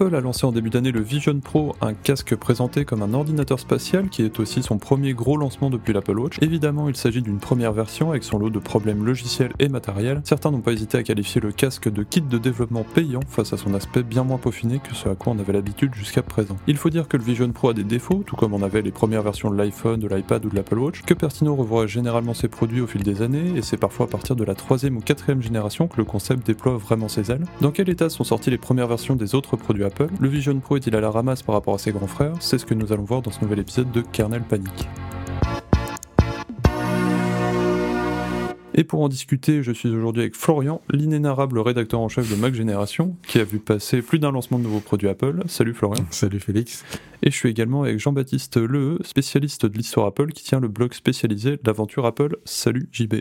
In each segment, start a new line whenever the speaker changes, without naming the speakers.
Apple a lancé en début d'année le Vision Pro, un casque présenté comme un ordinateur spatial qui est aussi son premier gros lancement depuis l'Apple Watch. Évidemment, il s'agit d'une première version avec son lot de problèmes logiciels et matériels. Certains n'ont pas hésité à qualifier le casque de kit de développement payant face à son aspect bien moins peaufiné que ce à quoi on avait l'habitude jusqu'à présent. Il faut dire que le Vision Pro a des défauts, tout comme on avait les premières versions de l'iPhone, de l'iPad ou de l'Apple Watch, que Pertino revoit généralement ses produits au fil des années, et c'est parfois à partir de la troisième ou quatrième génération que le concept déploie vraiment ses ailes. Dans quel état sont sorties les premières versions des autres produits Apple Le Vision Pro est-il à la ramasse par rapport à ses grands frères? C'est ce que nous allons voir dans ce nouvel épisode de Kernel Panic. Et pour en discuter, je suis aujourd'hui avec Florian, l'inénarrable rédacteur en chef de Mac Génération, qui a vu passer plus d'un lancement de nouveaux produits Apple. Salut Florian.
Salut Félix.
Et je suis également avec Jean-Baptiste Leheux, spécialiste de l'histoire Apple, qui tient le blog spécialisé L'aventure Apple. Salut JB.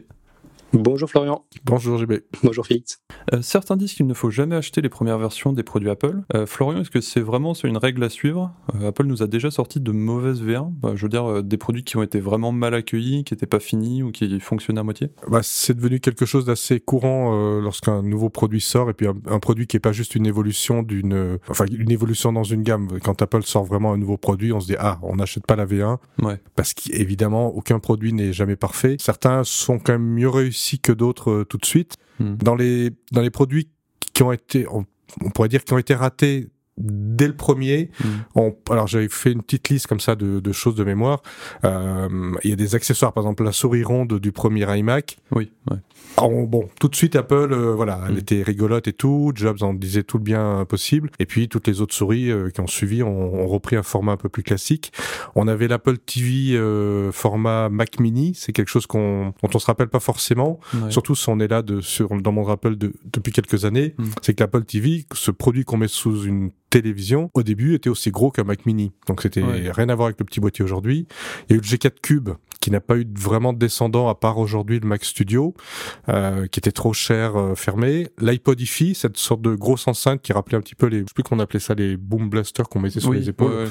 Bonjour Florian.
Bonjour JB.
Bonjour Félix.
Euh, certains disent qu'il ne faut jamais acheter les premières versions des produits Apple. Euh, Florian, est-ce que c'est vraiment une règle à suivre? Euh, Apple nous a déjà sorti de mauvaises V1, bah, je veux dire des produits qui ont été vraiment mal accueillis, qui n'étaient pas finis ou qui fonctionnaient à moitié?
Bah, C'est devenu quelque chose d'assez courant lorsqu'un nouveau produit sort et puis un, produit qui n'est pas juste une évolution d'une, enfin une évolution dans une gamme. Quand Apple sort vraiment un nouveau produit, on se dit ah on n'achète pas la V1
ouais.
parce qu'évidemment aucun produit n'est jamais parfait. Certains sont quand même mieux réussis que d'autres euh, tout de suite.
Hmm.
Dans les dans les produits qui ont été on, pourrait dire qui ont été ratés dès le premier.
Hmm.
On, alors j'avais fait une petite liste comme ça de, de choses de mémoire. Euh, il y a des accessoires, par exemple la souris ronde du premier iMac.
Oui. Ouais.
Bon, tout de suite Apple, euh, voilà, elle
Mm.
était rigolote et tout. Jobs en disait tout le bien possible. Et puis toutes les autres souris euh, qui ont suivi ont, ont repris un format un peu plus classique. On avait l'Apple TV euh, format Mac Mini. C'est quelque chose qu'on dont on se rappelle pas forcément.
Ouais.
Surtout si on est là de, sur, dans mon rappel de, depuis quelques années,
Mm.
c'est que l'Apple TV, ce produit qu'on met sous une télévision, au début était aussi gros qu'un Mac Mini. Donc c'était
Ouais.
rien à voir avec le petit boîtier aujourd'hui. Il y a eu le G4 Cube qui n'a pas eu vraiment de descendant à part aujourd'hui le Mac Studio, euh, qui était trop cher euh, fermé. L'iPod hi cette sorte de grosse enceinte qui rappelait un petit peu les, je sais plus qu'on appelait ça les boom blasters qu'on mettait sur
Oui,
les épaules.
ouais, ouais.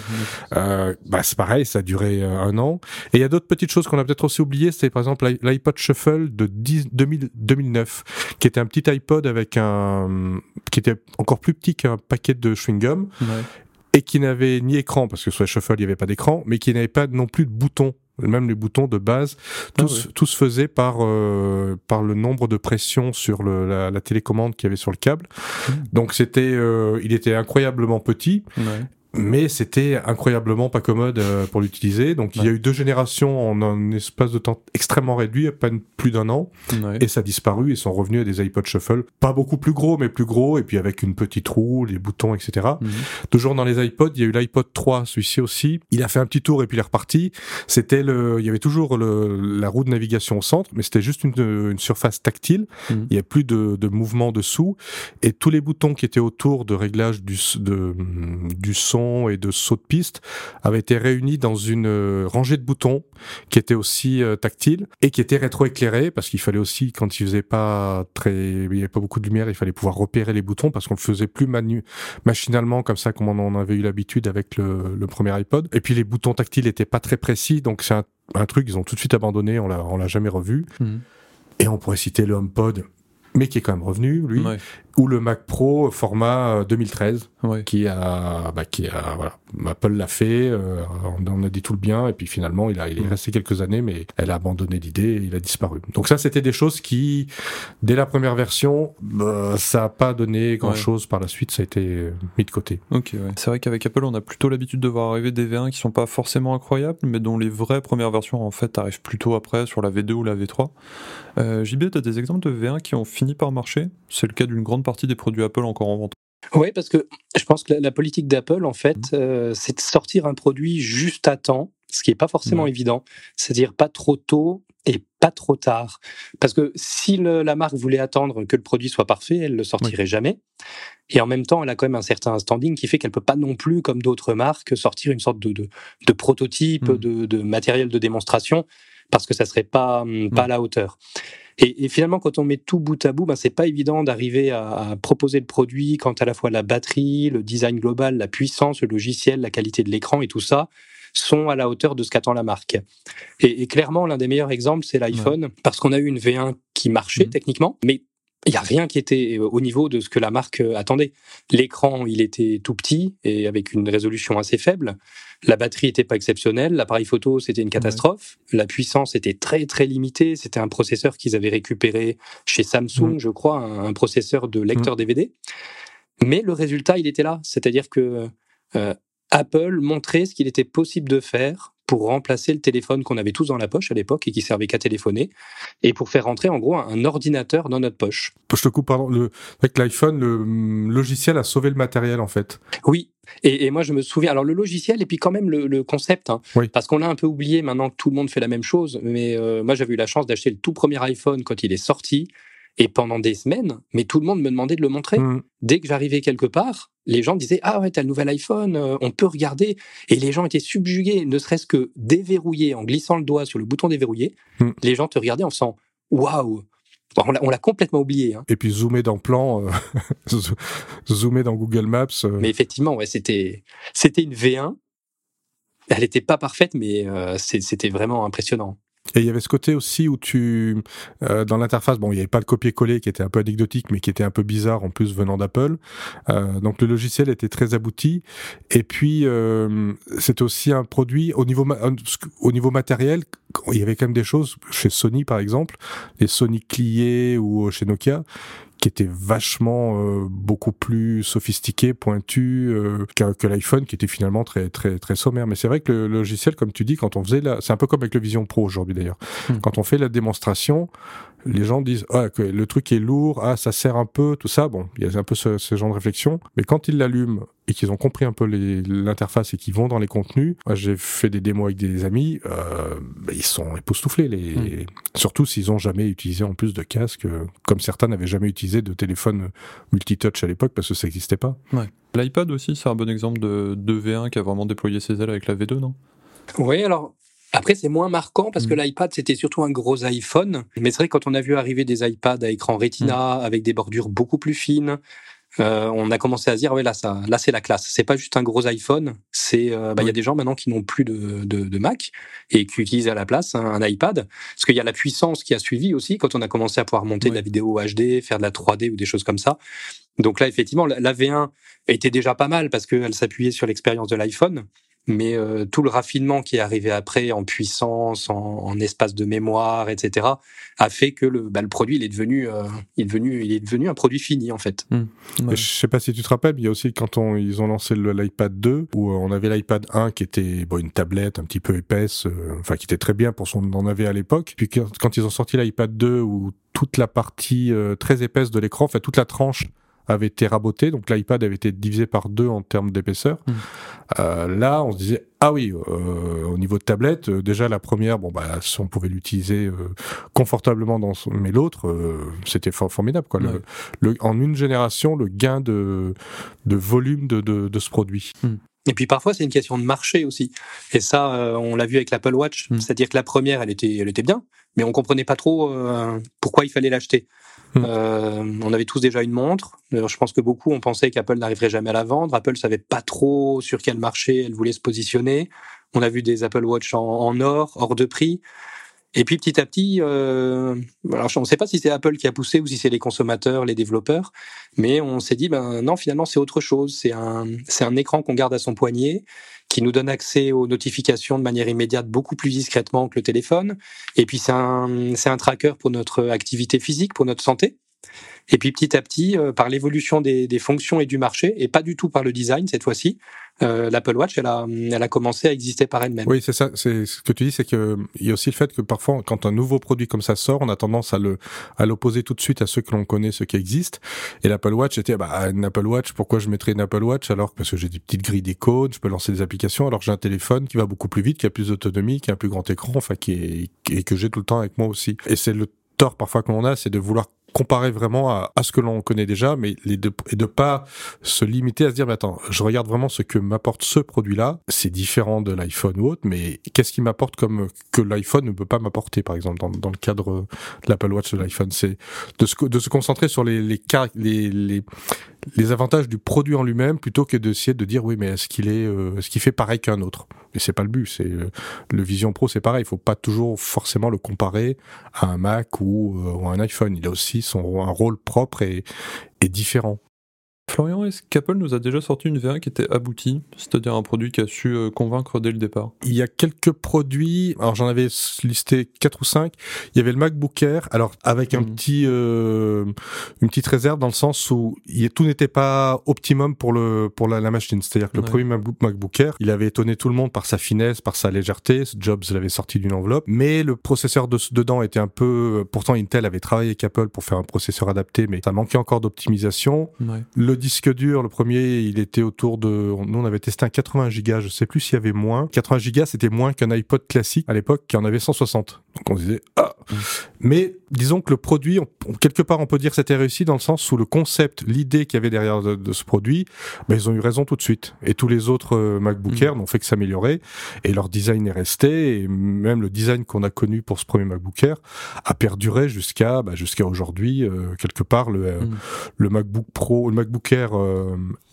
Euh, bah c'est pareil, ça a duré euh, un an. Et il y a d'autres petites choses qu'on a peut-être aussi oubliées. C'était par exemple l'i- l'iPod Shuffle de 10 2000 2009, qui était un petit iPod avec un, qui était encore plus petit qu'un paquet de chewing gum
Ouais.
et qui n'avait ni écran parce que sur les Shuffle il n'y avait pas d'écran, mais qui n'avait pas non plus de boutons. Même les boutons de base,
Ah
tout, se- tout se faisait par euh, par le nombre de pressions sur le, la, la télécommande qu'il y avait sur le câble.
Mm.
Donc c'était, euh, il était incroyablement petit,
Ouais.
Mais c'était incroyablement pas commode euh, pour l'utiliser. Donc il y a eu deux générations en un espace de temps extrêmement réduit, à peine plus d'un an,
Ouais.
et ça a disparu. Ils sont revenus à des iPod Shuffle, pas beaucoup plus gros, mais plus gros, et puis avec une petite roue, les boutons, etc.
Mhm.
Toujours dans les iPods, il y a eu l'iPod 3, celui-ci aussi. Il a fait un petit tour et puis il est reparti. C'était le, il y avait toujours le, la roue de navigation au centre, mais c'était juste une, une surface tactile.
Mhm.
Il y a plus de, de mouvement dessous et tous les boutons qui étaient autour de réglage du, de, du son et de saut de piste avaient été réunis dans une euh, rangée de boutons qui était aussi euh, tactile et qui était rétroéclairée parce qu'il fallait aussi quand il faisait pas très, il y avait pas beaucoup de lumière, il fallait pouvoir repérer les boutons parce qu'on le faisait plus manu machinalement comme ça comme on en avait eu l'habitude avec le, le premier iPod. Et puis les boutons tactiles étaient pas très précis, donc c'est un, un truc ils ont tout de suite abandonné, on l'a on l'a jamais revu.
Mhm.
Et on pourrait citer le HomePod, mais qui est quand même revenu lui,
Ouais.
Ou le Mac Pro format euh, 2013
Ouais.
qui a bah, qui a voilà Apple l'a fait euh, on a dit tout le bien et puis finalement il a il est resté quelques années mais elle a abandonné l'idée et il a disparu donc ça c'était des choses qui dès la première version bah, ça a pas donné grand chose par la suite ça a été euh, mis de côté
Ok, ouais. C'est vrai qu'avec Apple, on a plutôt l'habitude de voir arriver des V1 qui sont pas forcément incroyables, mais dont les vraies premières versions en fait arrivent plutôt après sur la V2 ou la V3. Euh, JB, tu as des exemples de V1 qui ont fini par marcher? C'est le cas d'une grande partie des produits Apple encore en vente.
Oui, parce que je pense que la, la politique d'Apple, en fait, euh, c'est de sortir un produit juste à temps, ce qui n'est pas forcément évident. C'est-à-dire pas trop tôt et pas trop tard. Parce que si le- la marque voulait attendre que le produit soit parfait, elle le sortirait jamais. Et en même temps, elle a quand même un certain standing qui fait qu'elle peut pas non plus, comme d'autres marques, sortir une sorte de, de, de prototype,
Mm.
de, de matériel de démonstration, parce que ça serait pas, hum, pas à la hauteur. Et, et finalement, quand on met tout bout à bout, ben, c'est pas évident d'arriver à, à proposer le produit quand à la fois la batterie, le design global, la puissance, le logiciel, la qualité de l'écran et tout ça sont à la hauteur de ce qu'attend la marque. Et, et clairement, l'un des meilleurs exemples, c'est l'iPhone, parce qu'on a eu une V1 qui marchait
Mhm.
techniquement, mais il n'y a rien qui était au niveau de ce que la marque attendait. L'écran, il était tout petit et avec une résolution assez faible. La batterie n'était pas exceptionnelle. L'appareil photo, c'était une catastrophe. La puissance était très, très limitée. C'était un processeur qu'ils avaient récupéré chez Samsung, je crois, un, processeur de lecteur DVD. Mais le résultat, il était là. C'est-à-dire que euh, Apple montrait ce qu'il était possible de faire pour remplacer le téléphone qu'on avait tous dans la poche à l'époque et qui servait qu'à téléphoner, et pour faire rentrer en gros un ordinateur dans notre poche.
Je te coupe, pardon. Le, avec l'iPhone, le hum, logiciel a sauvé le matériel en fait.
Oui, et, moi je me souviens. Alors le logiciel et puis quand même le, concept, hein, parce qu'on l'a un peu oublié maintenant que tout le monde fait la même chose. Mais euh, moi j'avais eu la chance d'acheter le tout premier iPhone quand il est sorti. Et pendant des semaines, mais tout le monde me demandait de le montrer. Mmh. Dès que j'arrivais quelque part, les gens disaient Ah ouais, t'as le nouvel iPhone, euh, on peut regarder. Et les gens étaient subjugués, ne serait-ce que déverrouillés en glissant le doigt sur le bouton déverrouillé. Mmh. Les gens te regardaient en faisant Waouh on l'a complètement oublié. Hein.
Et puis zoomer dans plan, euh, zoomer dans Google Maps. Euh.
Mais effectivement, ouais, c'était c'était une V1. Elle n'était pas parfaite, mais c'était vraiment impressionnant.
Et il y avait ce côté aussi où tu, euh, dans l'interface, bon, il n'y avait pas le copier-coller qui était un peu anecdotique, mais qui était un peu bizarre en plus venant d'Apple. Euh, donc le logiciel était très abouti. Et puis euh, c'est aussi un produit au niveau au niveau matériel. Il y avait quand même des choses chez Sony par exemple, les Sony Clié ou chez Nokia qui était vachement euh, beaucoup plus sophistiqué, pointu euh, que, l'iPhone, qui était finalement très très très sommaire. Mais c'est vrai que le, logiciel, comme tu dis, quand on faisait la, c'est un peu comme avec le Vision Pro aujourd'hui d'ailleurs. Hmm. Quand on fait la démonstration, les gens disent ah, que le truc est lourd, ah ça sert un peu, tout ça. Bon, il y a un peu ce, ce genre de réflexion. Mais quand ils l'allument et qu'ils ont compris un peu l'interface et qu'ils vont dans les contenus, moi j'ai fait des démos avec des amis, euh, bah, ils sont époustouflés. Les... Hmm. Surtout s'ils ont jamais utilisé en plus de casque, euh, comme certains n'avaient jamais utilisé de téléphone multitouch à l'époque parce que ça n'existait pas.
Ouais. L'iPad aussi, c'est un bon exemple de, de V1 qui a vraiment déployé ses ailes avec la V2, non?
Oui, alors après, c'est moins marquant parce que mm. l'iPad, c'était surtout un gros iPhone. Mais c'est vrai, quand on a vu arriver des iPads à écran Retina, mm. avec des bordures beaucoup plus fines, euh, on a commencé à se dire, ouais, là, ça, là, c'est la classe. C'est pas juste un gros iPhone. C'est, euh, bah, il y a des gens maintenant qui n'ont plus de, de, Mac et qui utilisent à la place un, iPad. Parce qu'il y a la puissance qui a suivi aussi quand on a commencé à pouvoir monter de la vidéo HD, faire de la 3D ou des choses comme ça. Donc là, effectivement, la V1 était déjà pas mal parce qu'elle s'appuyait sur l'expérience de l'iPhone mais euh, tout le raffinement qui est arrivé après en puissance, en, espace de mémoire, etc., a fait que le, bah, le produit il est devenu, euh, il est devenu, il est devenu un produit fini en fait.
Mmh. Je sais pas si tu te rappelles, il y a aussi quand on, ils ont lancé l'iPad 2 où euh, on avait l'iPad 1 qui était bon, une tablette un petit peu épaisse, enfin qui était très bien pour son, on en avait à l'époque. Puis quand, ils ont sorti l'iPad 2 où toute la partie très épaisse de l'écran, enfin toute la tranche avait été raboté, donc l'iPad avait été divisé par deux en termes d'épaisseur. Hmm. Euh, là, on se disait ah oui, euh, au niveau de tablette, euh, déjà la première, bon bah on pouvait l'utiliser confortablement dans son... mais l'autre, c'était formidable quoi. Le, en une génération, le gain de, de volume de, de, de ce produit.
Hmm. Et puis parfois c'est une question de marché aussi. Et ça, on l'a vu avec l'Apple Watch, hmm. c'est-à-dire que la première, elle était, elle était bien, mais on comprenait pas trop pourquoi il fallait l'acheter. Hmm. Euh, on avait tous déjà une montre. je pense que beaucoup ont pensé qu'Apple n'arriverait jamais à la vendre. Apple savait pas trop sur quel marché elle voulait se positionner. On a vu des Apple Watch en or, hors de prix. Et puis petit à petit, euh, alors on ne sait pas si c'est Apple qui a poussé ou si c'est les consommateurs, les développeurs, mais on s'est dit ben non finalement c'est autre chose. C'est un c'est un écran qu'on garde à son poignet qui nous donne accès aux notifications de manière immédiate beaucoup plus discrètement que le téléphone. Et puis c'est un c'est un tracker pour notre activité physique, pour notre santé. Et puis petit à petit, euh, par l'évolution des, des, fonctions et du marché, et pas du tout par le design cette fois-ci, euh, l'Apple Watch, elle a, elle a commencé à exister par elle-même.
Oui, c'est ça. C'est ce que tu dis, c'est que il y a aussi le fait que parfois, quand un nouveau produit comme ça sort, on a tendance à le à l'opposer tout de suite à ceux que l'on connaît, ceux qui existent. Et l'Apple Watch était, bah, une Apple Watch. Pourquoi je mettrais une Apple Watch alors parce que j'ai des petites grilles d'icônes, je peux lancer des applications, alors j'ai un téléphone qui va beaucoup plus vite, qui a plus d'autonomie, qui a un plus grand écran, enfin qui est et que j'ai tout le temps avec moi aussi. Et c'est le tort parfois que l'on a, c'est de vouloir comparer vraiment à, à ce que l'on connaît déjà, mais les de, et de pas se limiter à se dire, mais attends, je regarde vraiment ce que m'apporte ce produit-là. C'est différent de l'iPhone ou autre, mais qu'est-ce qui m'apporte comme que l'iPhone ne peut pas m'apporter, par exemple, dans, dans le cadre de l'Apple Watch de l'iPhone, c'est de se, de se concentrer sur les, les, les, les, avantages du produit en lui-même plutôt que d'essayer de dire oui mais est-ce qu'il est, euh, est-ce qu'il fait pareil qu'un autre? Et c'est pas le but c'est euh, le Vision Pro c'est pareil. Il faut pas toujours forcément le comparer à un Mac ou, euh, ou, un iPhone. Il a aussi ont un rôle propre et différent.
Florian, est-ce qu'Apple nous a déjà sorti une V1 qui était aboutie, c'est-à-dire un produit qui a su euh, convaincre dès le départ?
Il y a quelques produits, alors j'en avais listé quatre ou cinq. Il y avait le MacBook Air, alors avec un mhm. petit, euh, une petite réserve dans le sens où il, tout n'était pas optimum pour le pour la, machine. C'est-à-dire que le premier MacBook, Air, il avait étonné tout le monde par sa finesse, par sa légèreté. Jobs l'avait sorti d'une enveloppe, mais le processeur de, dedans était un peu. Pourtant, Intel avait travaillé avec Apple pour faire un processeur adapté, mais ça manquait encore d'optimisation. Le disque dur, le premier, il était autour de, nous on avait testé un 80 Go, je sais plus s'il y avait moins. 80 Go, c'était moins qu'un iPod classique à l'époque qui en avait 160. Donc on disait ah. Mais disons que le produit, quelque part, on peut dire que c'était réussi dans le sens où le concept, l'idée qu'il y avait derrière de, ce produit, ben, ils ont eu raison tout de suite. Et tous les autres euh, MacBook mm. Air n'ont fait que s'améliorer et leur design est resté. Et même le design qu'on a connu pour ce premier MacBook Air a perduré jusqu'à bah, jusqu'à aujourd'hui. Euh, quelque part, le, euh, mm. le MacBook Pro, le MacBook Air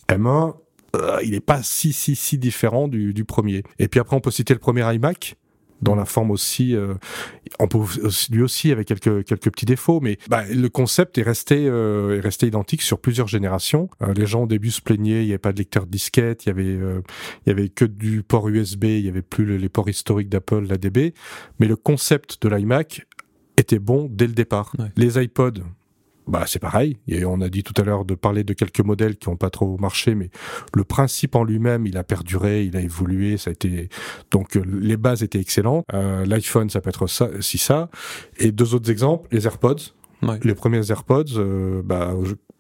M1 il n'est pas si si si différent du, du, premier. Et puis après, on peut citer le premier iMac, dans la forme aussi. Euh, on peut lui aussi avec quelques quelques petits défauts, mais bah, le concept est resté euh, est resté identique sur plusieurs générations. Euh, les gens au début se plaignaient, il n'y avait pas de lecteur disquette, il y avait il y avait que du port USB, il y avait plus les ports historiques d'Apple, l'ADB, mais le concept de l'iMac était bon dès le départ. Les iPods, bah, c'est pareil. Et on a dit tout à l'heure de parler de quelques modèles qui n'ont pas trop marché, mais le principe en lui-même, il a perduré, il a évolué, ça a été donc euh, les bases étaient excellentes. Euh, L'iPhone, ça peut être ça, si ça. Et deux autres exemples, les AirPods. Les premiers AirPods, euh, bah,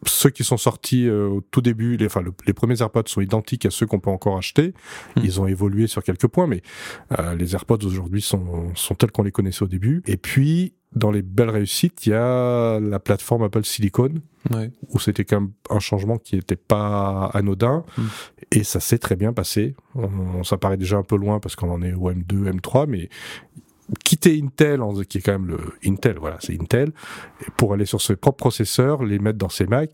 ceux qui sont sortis euh, au tout début, les, enfin, les premiers AirPods sont identiques à ceux qu'on peut encore acheter. Hmm. Ils ont évolué sur quelques points, mais euh, les AirPods aujourd'hui sont, sont tels qu'on les connaissait au début. Et puis, dans les belles réussites, il y a la plateforme Apple Silicon, où c'était quand même un changement qui n'était pas anodin, hmm. et ça s'est très bien passé. On, ça paraît déjà un peu loin parce qu'on en est au M2, M3, mais quitter Intel, qui est quand même le Intel, voilà, c'est Intel, pour aller sur ses propres processeurs, les mettre dans ses Mac,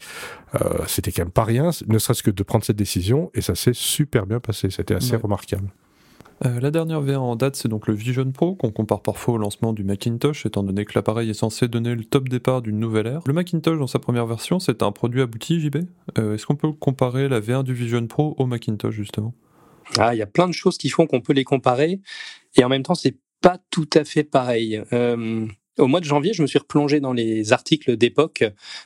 euh, c'était quand même pas rien, ne serait-ce que de prendre cette décision, et ça s'est super bien passé, c'était assez remarquable.
Euh, la dernière V1 en date, c'est donc le Vision Pro, qu'on compare parfois au lancement du Macintosh, étant donné que l'appareil est censé donner le top départ d'une nouvelle ère. Le Macintosh, dans sa première version, c'est un produit abouti, JB euh, Est-ce qu'on peut comparer la V1 du Vision Pro au Macintosh, justement?
Ah, il y a plein de choses qui font qu'on peut les comparer, et en même temps, c'est pas tout à fait pareil. Euh, au mois de janvier, je me suis replongé dans les articles d'époque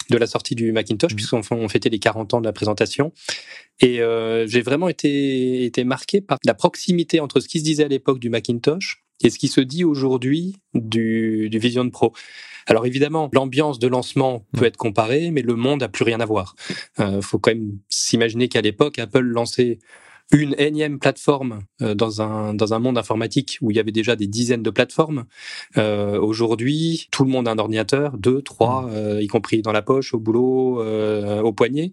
de la sortie du Macintosh, mmh. puisqu'on fêtait les 40 ans de la présentation. Et euh, j'ai vraiment été, été marqué par la proximité entre ce qui se disait à l'époque du Macintosh et ce qui se dit aujourd'hui du, du Vision Pro. Alors évidemment, l'ambiance de lancement peut mmh. être comparée, mais le monde a plus rien à voir. Il euh, faut quand même s'imaginer qu'à l'époque, Apple lançait une énième plateforme euh, dans un dans un monde informatique où il y avait déjà des dizaines de plateformes. Euh, Aujourd'hui, tout le monde a un ordinateur, deux, trois, mmh. euh, y compris dans la poche, au boulot, euh, au poignet.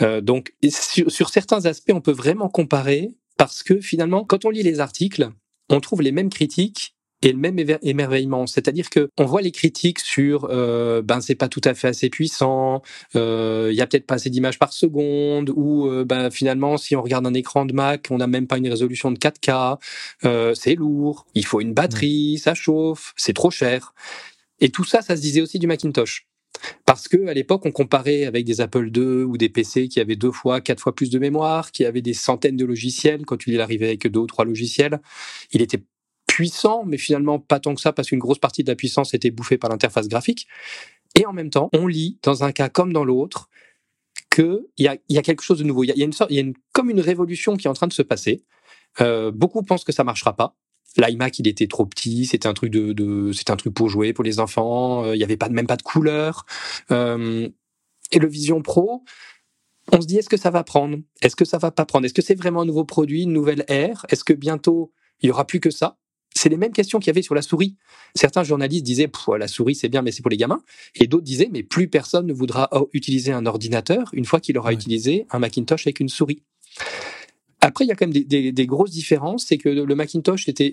Euh, donc, sur, sur certains aspects, on peut vraiment comparer parce que finalement, quand on lit les articles, on trouve les mêmes critiques et le même émerveillement. C'est-à-dire que on voit les critiques sur euh, ben c'est pas tout à fait assez puissant, euh, il y a peut-être pas assez d'images par seconde, ou euh, ben finalement si on regarde un écran de Mac, on n'a même pas une résolution de 4K, euh, c'est lourd, il faut une batterie, ça chauffe, c'est trop cher. Et tout ça, ça se disait aussi du Macintosh. Parce que à l'époque, on comparait avec des Apple II ou des PC qui avaient deux fois, quatre fois plus de mémoire, qui avaient des centaines de logiciels. Quand il arrivait avec deux ou trois logiciels, il était puissant, mais finalement pas tant que ça parce qu'une grosse partie de la puissance était bouffée par l'interface graphique. Et en même temps, on lit dans un cas comme dans l'autre qu'il y a, y a quelque chose de nouveau. Il y a, une sorte, y a une, comme une révolution qui est en train de se passer. Euh, beaucoup pensent que ça marchera pas. L'iMac, il était trop petit, c'était un truc de, de c'était un truc pour jouer pour les enfants. Euh, il y avait pas même pas de couleur. Euh, et le Vision Pro, on se dit est-ce que ça va prendre? Est-ce que ça va pas prendre? Est-ce que c'est vraiment un nouveau produit, une nouvelle ère? Est-ce que bientôt il y aura plus que ça? C'est les mêmes questions qu'il y avait sur la souris. Certains journalistes disaient la souris c'est bien mais c'est pour les gamins et d'autres disaient mais plus personne ne voudra utiliser un ordinateur une fois qu'il aura utilisé un Macintosh avec une souris. Après il y a quand même des, grosses différences, c'est que le Macintosh était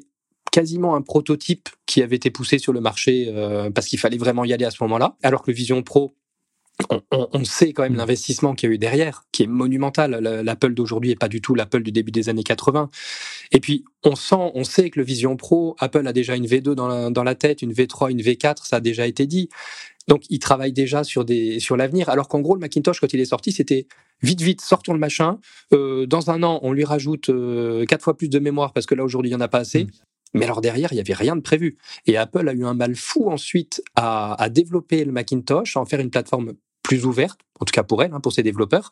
quasiment un prototype qui avait été poussé sur le marché euh, parce qu'il fallait vraiment y aller à ce moment-là, alors que le Vision Pro on, sait quand même mm. l'investissement qu'il y a eu derrière, qui est monumental. L'Apple d'aujourd'hui est pas du tout l'Apple du début des années 80. Et puis, on sent, on sait que le Vision Pro, Apple a déjà une V2 dans la, dans la tête, une V3, une V4, ça a déjà été dit. Donc, ils travaillent déjà sur des sur l'avenir. Alors qu'en gros, le Macintosh, quand il est sorti, c'était vite, vite, sortons le machin. Euh, dans un an, on lui rajoute euh, quatre fois plus de mémoire parce que là aujourd'hui, il y en a pas assez. Mm. Mais alors derrière, il y avait rien de prévu. Et Apple a eu un mal fou ensuite à, à développer le Macintosh, à en faire une plateforme plus ouverte, en tout cas pour elle, hein, pour ses développeurs,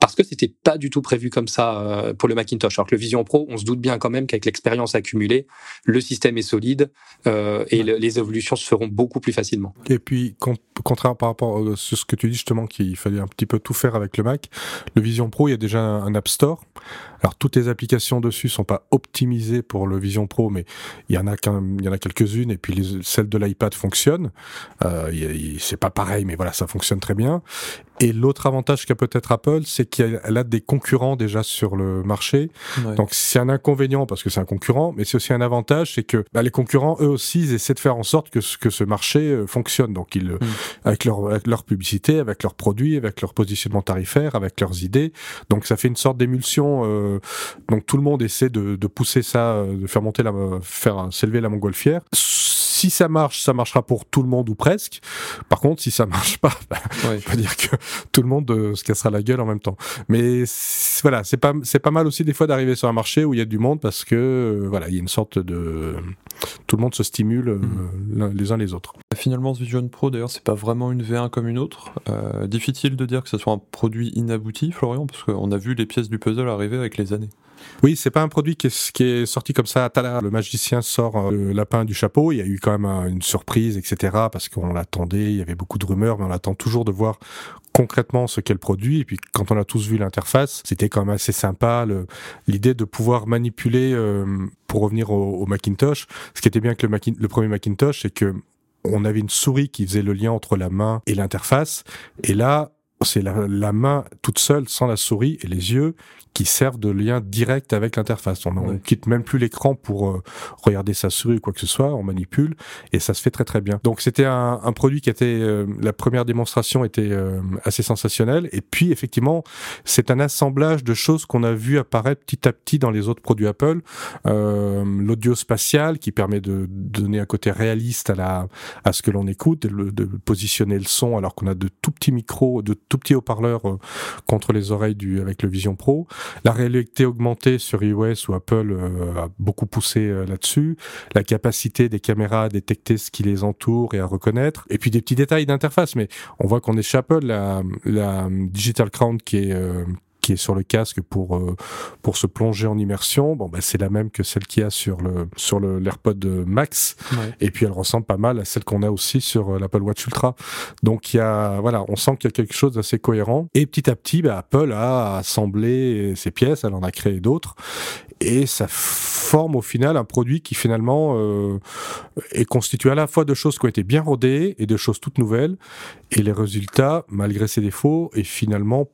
parce que c'était pas du tout prévu comme ça euh, pour le Macintosh. Alors que le Vision Pro, on se doute bien quand même qu'avec l'expérience accumulée, le système est solide euh, et les évolutions se feront beaucoup plus facilement.
Et puis, contrairement par rapport à ce que tu dis justement qu'il fallait un petit peu tout faire avec le Mac, le Vision Pro, il y a déjà un App Store. Alors toutes les applications dessus sont pas optimisées pour le Vision Pro, mais il y en a quand même, il y en a quelques-unes et puis les, celles de l'iPad fonctionnent. Euh, c'est pas pareil, mais voilà, ça fonctionne très bien. Et l'autre avantage qu'a peut-être Apple, c'est qu'elle a des concurrents déjà sur le marché. Donc c'est un inconvénient parce que c'est un concurrent, mais c'est aussi un avantage, c'est que bah, les concurrents, eux aussi, ils essaient de faire en sorte que, que ce marché euh, fonctionne. Donc ils, mm. avec, leur, avec leur publicité, avec leurs produits, avec leur positionnement tarifaire, avec leurs idées. Donc ça fait une sorte d'émulsion. Euh, donc tout le monde essaie de, de pousser ça, euh, de faire monter la, faire s'élever la montgolfière si ça marche, ça marchera pour tout le monde ou presque. Par contre, si ça marche pas, bah, on peut dire que tout le monde euh, se cassera la gueule en même temps. Mais voilà, c'est pas c'est pas mal aussi des fois d'arriver sur un marché où il y a du monde parce que euh, voilà, il y a une sorte de tout le monde se stimule euh, mm. les uns les autres.
Finalement, ce Vision Pro, d'ailleurs, c'est pas vraiment une V1 comme une autre. difficile de dire que ce soit un produit inabouti, Florian, parce qu'on a vu les pièces du puzzle arriver avec les années.
Oui, c'est pas un produit qui est, sorti comme ça. Le magicien sort euh, le lapin du chapeau. Il y a eu quand même une surprise, etc. Parce qu'on l'attendait. Il y avait beaucoup de rumeurs, mais on attend toujours de voir concrètement ce qu'est le produit. Et puis quand on a tous vu l'interface, c'était quand même assez sympa. L'idée de pouvoir manipuler, euh, pour revenir au, Macintosh, ce qui était bien que le, le premier Macintosh, c'est que on avait une souris qui faisait le lien entre la main et l'interface. Et là, c'est la, main toute seule, sans la souris et les yeux, qui servent de lien direct avec l'interface. On, ne quitte même plus l'écran pour euh, regarder sa souris ou quoi que ce soit, on manipule et ça se fait très très bien. Donc c'était un, produit qui était euh, la première démonstration était euh, assez sensationnelle et puis effectivement c'est un assemblage de choses qu'on a vu apparaître petit à petit dans les autres produits Apple. L'audio spatial qui permet de, donner un côté réaliste à la à ce que l'on écoute, de, de, positionner le son alors qu'on a de tout petits micros, de tout petits haut-parleurs contre les oreilles du avec le Vision Pro. La réalité augmentée sur iOS ou Apple euh, a beaucoup poussé euh, là-dessus. La capacité des caméras à détecter ce qui les entoure et à reconnaître. Et puis des petits détails d'interface. Mais on voit qu'on est chez. La, la Digital Crown qui est, euh, qui est sur le casque pour euh, pour se plonger en immersion. Bon, bah, c'est la même que celle qu'il y a sur le sur le l'AirPod Max. Et puis elle ressemble pas mal à celle qu'on a aussi sur euh, l'Apple Watch Ultra. Donc il y a voilà, on sent qu'il y a quelque chose d'assez cohérent. Et petit à petit, bah, Apple a assemblé ses pièces, elle en a créé d'autres, et ça forme au final un produit qui finalement euh, est constitué à la fois de choses qui ont été bien rodées et de choses toutes nouvelles. Et les résultats, malgré ses défauts, est finalement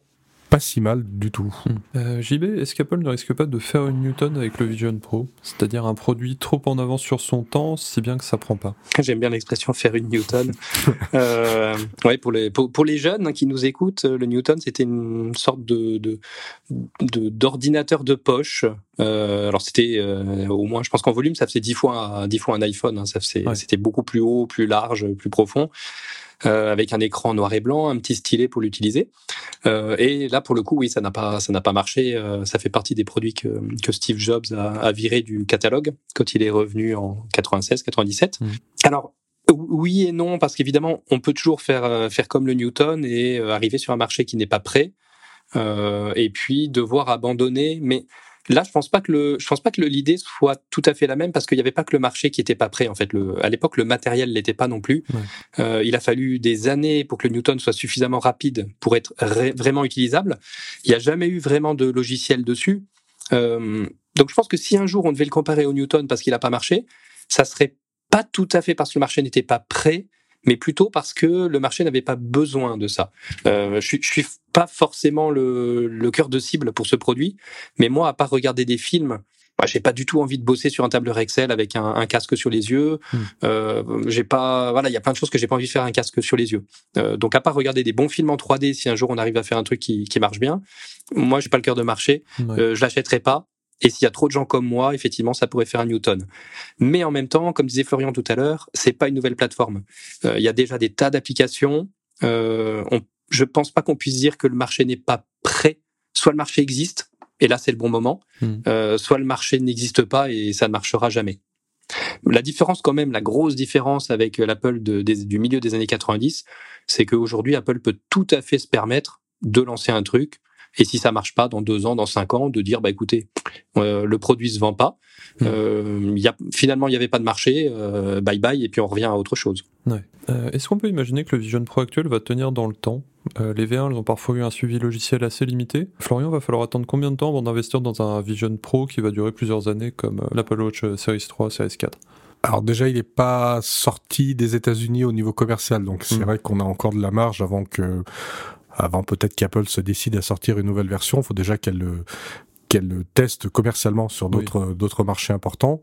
pas si mal du tout.
Hmm. Euh, JB, est-ce qu'Apple ne risque pas de faire une Newton avec le Vision Pro? C'est-à-dire un produit trop en avance sur son temps, si bien que ça prend pas
J'aime bien l'expression faire une Newton. euh, ouais, pour, les, pour, les jeunes qui nous écoutent, le Newton, c'était une sorte de, d'ordinateur de, poche. Euh, alors c'était euh, au moins, je pense qu'en volume, ça faisait 10 fois, 10 fois un iPhone. Hein. ça C'était beaucoup plus haut, plus large, plus profond. Euh, avec un écran noir et blanc, un petit stylet pour l'utiliser. Euh, et là, pour le coup, oui, ça n'a pas, ça n'a pas marché. Euh, ça fait partie des produits que, que Steve Jobs a, a viré du catalogue quand il est revenu en 96, 97. Mmh. Alors, oui et non, parce qu'évidemment, on peut toujours faire faire comme le Newton et arriver sur un marché qui n'est pas prêt, euh, et puis devoir abandonner. Mais Là, je pense pas que le, je pense pas que l'idée soit tout à fait la même parce qu'il n'y avait pas que le marché qui était pas prêt. En fait, le, à l'époque, le matériel l'était pas non plus. Euh, il a fallu des années pour que le Newton soit suffisamment rapide pour être vraiment utilisable. Il n'y a jamais eu vraiment de logiciel dessus. Euh, donc, je pense que si un jour on devait le comparer au Newton parce qu'il n'a pas marché, ça serait pas tout à fait parce que le marché n'était pas prêt, mais plutôt parce que le marché n'avait pas besoin de ça. Euh, je, je suis pas forcément le, le cœur de cible pour ce produit, mais moi, à part regarder des films, bah, j'ai pas du tout envie de bosser sur un tableur Excel avec un, un casque sur les yeux. Hmm. Euh, j'ai pas, voilà, il y a plein de choses que j'ai pas envie de faire un casque sur les yeux. Euh, donc à part regarder des bons films en 3D, si un jour on arrive à faire un truc qui, qui marche bien, moi j'ai pas le cœur de marché, euh, je l'achèterai pas. Et s'il y a trop de gens comme moi, effectivement, ça pourrait faire un Newton. Mais en même temps, comme disait Florian tout à l'heure, c'est pas une nouvelle plateforme. Euh, il y a déjà des tas d'applications. Euh, on, je pense pas qu'on puisse dire que le marché n'est pas prêt. Soit le marché existe, et là c'est le bon moment, hmm. euh, soit le marché n'existe pas et ça ne marchera jamais. La différence quand même, la grosse différence avec l'Apple du milieu des années 90, c'est qu'aujourd'hui Apple peut tout à fait se permettre de lancer un truc, et si ça marche pas dans deux ans, dans cinq ans, de dire bah écoutez, euh, le produit se vend pas, mmh. euh, y a, finalement il n'y avait pas de marché, euh, bye bye, et puis on revient à autre chose.
Ouais. Euh, est-ce qu'on peut imaginer que le Vision Pro actuel va tenir dans le temps? Euh, Les V1 elles ont parfois eu un suivi logiciel assez limité. Florian, va falloir attendre combien de temps avant d'investir dans un Vision Pro qui va durer plusieurs années comme l'Apple Watch Series 3, Series 4
alors déjà, il n'est pas sorti des États-Unis au niveau commercial, donc c'est mmh. vrai qu'on a encore de la marge avant que avant peut-être qu'Apple se décide à sortir une nouvelle version, il faut déjà qu'elle le qu'elle le teste commercialement sur d'autres d'autres marchés importants.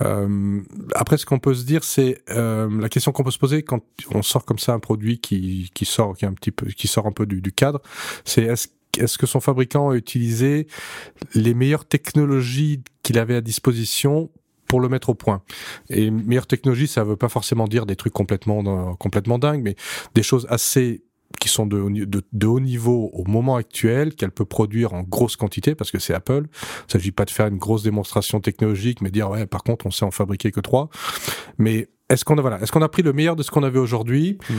Euh, après, ce qu'on peut se dire, c'est euh, la question qu'on peut se poser quand on sort comme ça un produit qui qui sort qui est un petit peu qui sort un peu du, du cadre, c'est est-ce est-ce que son fabricant a utilisé les meilleures technologies qu'il avait à disposition pour le mettre au point? Et meilleure technologie, ça veut pas forcément dire des trucs complètement complètement dingues, mais des choses assez qui sont de, de, de, haut niveau au moment actuel, qu'elle peut produire en grosse quantité, parce que c'est Apple. Il s'agit pas de faire une grosse démonstration technologique, mais dire, ouais, par contre, on sait en fabriquer que trois. Mais est-ce qu'on a, voilà, est-ce qu'on a pris le meilleur de ce qu'on avait aujourd'hui? Mmh.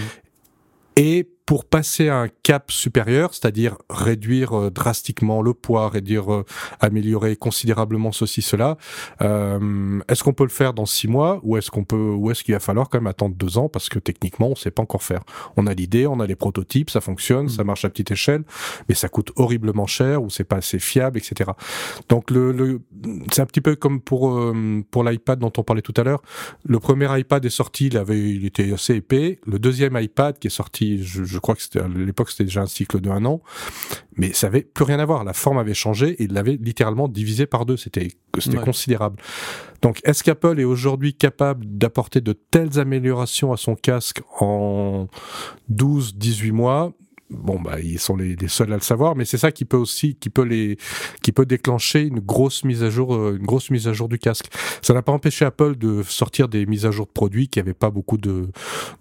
Et pour passer à un cap supérieur, c'est-à-dire réduire euh, drastiquement le poids, réduire, euh, améliorer considérablement ceci, cela, euh, est-ce qu'on peut le faire dans six mois ou est-ce qu'on peut, ou est-ce qu'il va falloir quand même attendre deux ans parce que techniquement on sait pas encore faire. On a l'idée, on a les prototypes, ça fonctionne, ça mm. marche à petite échelle, mais ça coûte horriblement cher ou c'est pas assez fiable, etc. Donc le, le c'est un petit peu comme pour pour l'iPad dont on parlait tout à l'heure. Le premier iPad est sorti, il avait, il était assez épais. Le deuxième iPad qui est sorti, je, je crois que c'était à l'époque c'était déjà un cycle de un an, mais ça avait plus rien à voir. La forme avait changé et il l'avait littéralement divisé par deux. C'était c'était considérable. Donc, est-ce qu'Apple est aujourd'hui capable d'apporter de telles améliorations à son casque en 12, 18 mois? Bon bah ils sont les, seuls à le savoir mais c'est ça qui peut aussi qui peut les qui peut déclencher une grosse mise à jour euh, une grosse mise à jour du casque ça n'a pas empêché Apple de sortir des mises à jour de produits qui avaient pas beaucoup de,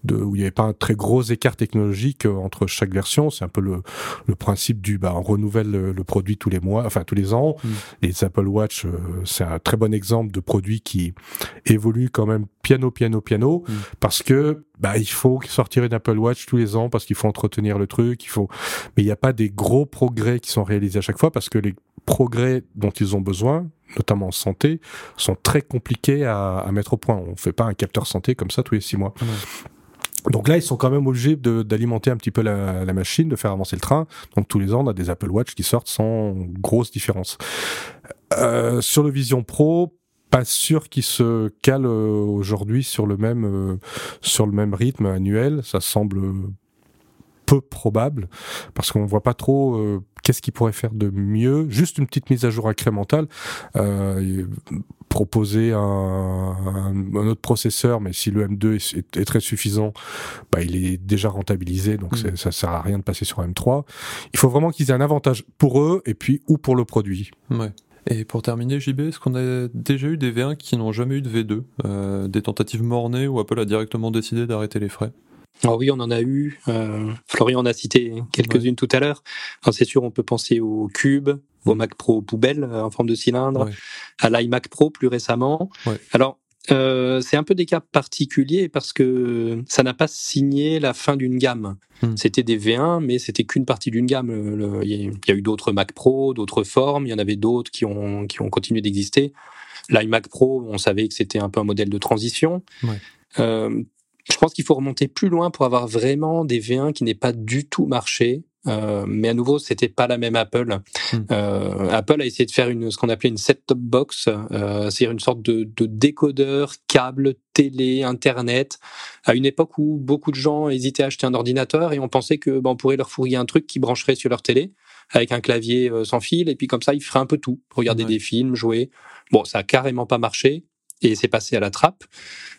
de où il n'y avait pas un très gros écart technologique euh, entre chaque version c'est un peu le, le principe du bah on renouvelle le, produit tous les mois enfin tous les ans mm. les Apple Watch euh, c'est un très bon exemple de produit qui évolue quand même piano piano piano mm. parce que bah il faut sortir une Apple Watch tous les ans parce qu'il faut entretenir le truc, il faut mais il n'y a pas des gros progrès qui sont réalisés à chaque fois parce que les progrès dont ils ont besoin, notamment en santé, sont très compliqués à, à mettre au point. On fait pas un capteur santé comme ça tous les six mois. Donc là, ils sont quand même obligés d'alimenter un petit peu la, la, machine, de faire avancer le train. Donc tous les ans, on a des Apple Watch qui sortent sans grosse différence. Euh, sur le Vision Pro, pas sûr qu'il se cale euh, aujourd'hui sur le même euh, sur le même rythme annuel. Ça semble peu probable parce qu'on voit pas trop euh, qu'est-ce qu'il pourrait faire de mieux. Juste une petite mise à jour incrémentale, euh, proposer un, un, autre processeur, mais si le M2 est, très suffisant, bah, il est déjà rentabilisé, donc mm. ça sert à rien de passer sur M3. Il faut vraiment qu'ils aient un avantage pour eux et puis ou pour le produit.
Ouais. Et pour terminer, JB, est-ce qu'on a déjà eu des V1 qui n'ont jamais eu de V2 euh, Des tentatives mornées où Apple a directement décidé d'arrêter les frais?
Ah oui, on en a eu. Euh, Florian en a cité quelques-unes tout à l'heure. C'est sûr, on peut penser au Cube, au Mac Pro poubelle euh, en forme de cylindre, à l'iMac Pro plus récemment. Alors, euh, c'est un peu des cas particuliers parce que ça n'a pas signé la fin d'une gamme. Hmm. C'était des V1, mais c'était qu'une partie d'une gamme. Il y a eu d'autres Mac Pro, d'autres formes. Il y en avait d'autres qui ont qui ont continué d'exister. L'iMac Pro, on savait que c'était un peu un modèle de transition. Euh, je pense qu'il faut remonter plus loin pour avoir vraiment des V1 qui n'aient pas du tout marché. Euh, mais à nouveau, c'était pas la même Apple. Hmm. Euh, Apple a essayé de faire une, ce qu'on appelait une set-top box, euh, c'est-à-dire une sorte de, de, décodeur, câble, télé, internet, à une époque où beaucoup de gens hésitaient à acheter un ordinateur et on pensait que ben, on pourrait leur fourguer un truc qui brancherait sur leur télé avec un clavier euh, sans fil et puis comme ça ils feraient un peu tout, regarder des films, jouer. Bon, ça a carrément pas marché. et c'est passé à la trappe.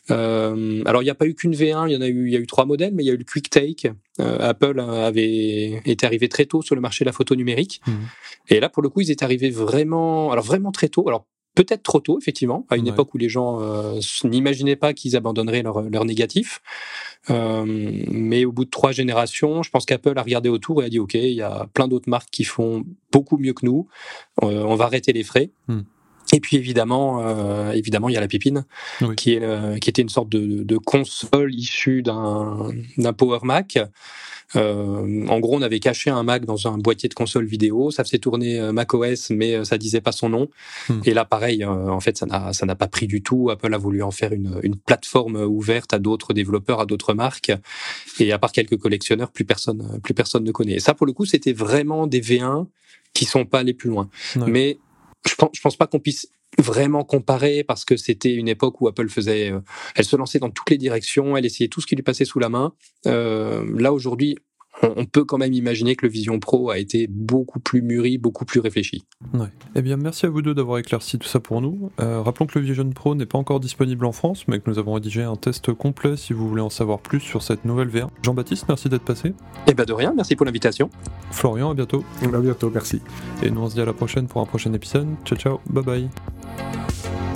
Euh, alors il n'y a pas eu qu'une V1, il y en a eu, il y a eu trois modèles, mais il y a eu le Quick Take. Euh, Apple avait été arrivé très tôt sur le marché de la photo numérique,
Mhm.
et là pour le coup ils étaient arrivés vraiment, alors vraiment très tôt. Alors peut-être trop tôt effectivement, à une
Ouais.
époque où les gens euh, n'imaginaient pas qu'ils abandonneraient leur, leur négatif. Euh, mais au bout de trois générations, je pense qu'Apple a regardé autour et a dit OK, il y a plein d'autres marques qui font beaucoup mieux que nous. Euh, on va arrêter les frais.
Hmm.
Et puis évidemment, euh, évidemment, il y a la Pépine,
Oui.
qui, est, euh, qui était une sorte de, de console issue d'un Power Mac. Euh, en gros, on avait caché un Mac dans un boîtier de console vidéo. Ça faisait tourner euh, macOS, mais euh, ça disait pas son nom.
Hmm.
Et là, pareil, euh, en fait, ça n'a ça n'a pas pris du tout. Apple a voulu en faire une, une plateforme ouverte à d'autres développeurs, à d'autres marques. Et à part quelques collectionneurs, plus personne, plus personne ne connaît. Et ça, pour le coup, c'était vraiment des V1 qui sont pas allés plus loin.
Ouais.
Mais je pense, je pense pas qu'on puisse vraiment comparer parce que c'était une époque où Apple faisait, euh, elle se lançait dans toutes les directions, elle essayait tout ce qui lui passait sous la main. Euh, là aujourd'hui, on, peut quand même imaginer que le Vision Pro a été beaucoup plus mûri, beaucoup plus réfléchi.
Ouais. Eh bien, merci à vous deux d'avoir éclairci tout ça pour nous. Euh, rappelons que le Vision Pro n'est pas encore disponible en France, mais que nous avons rédigé un test complet si vous voulez en savoir plus sur cette nouvelle VR. Jean-Baptiste, merci d'être passé.
Et ben de rien, merci pour l'invitation.
Florian, à bientôt.
À bientôt, merci.
Et nous on se dit à la prochaine pour un prochain épisode. Ciao ciao, bye bye.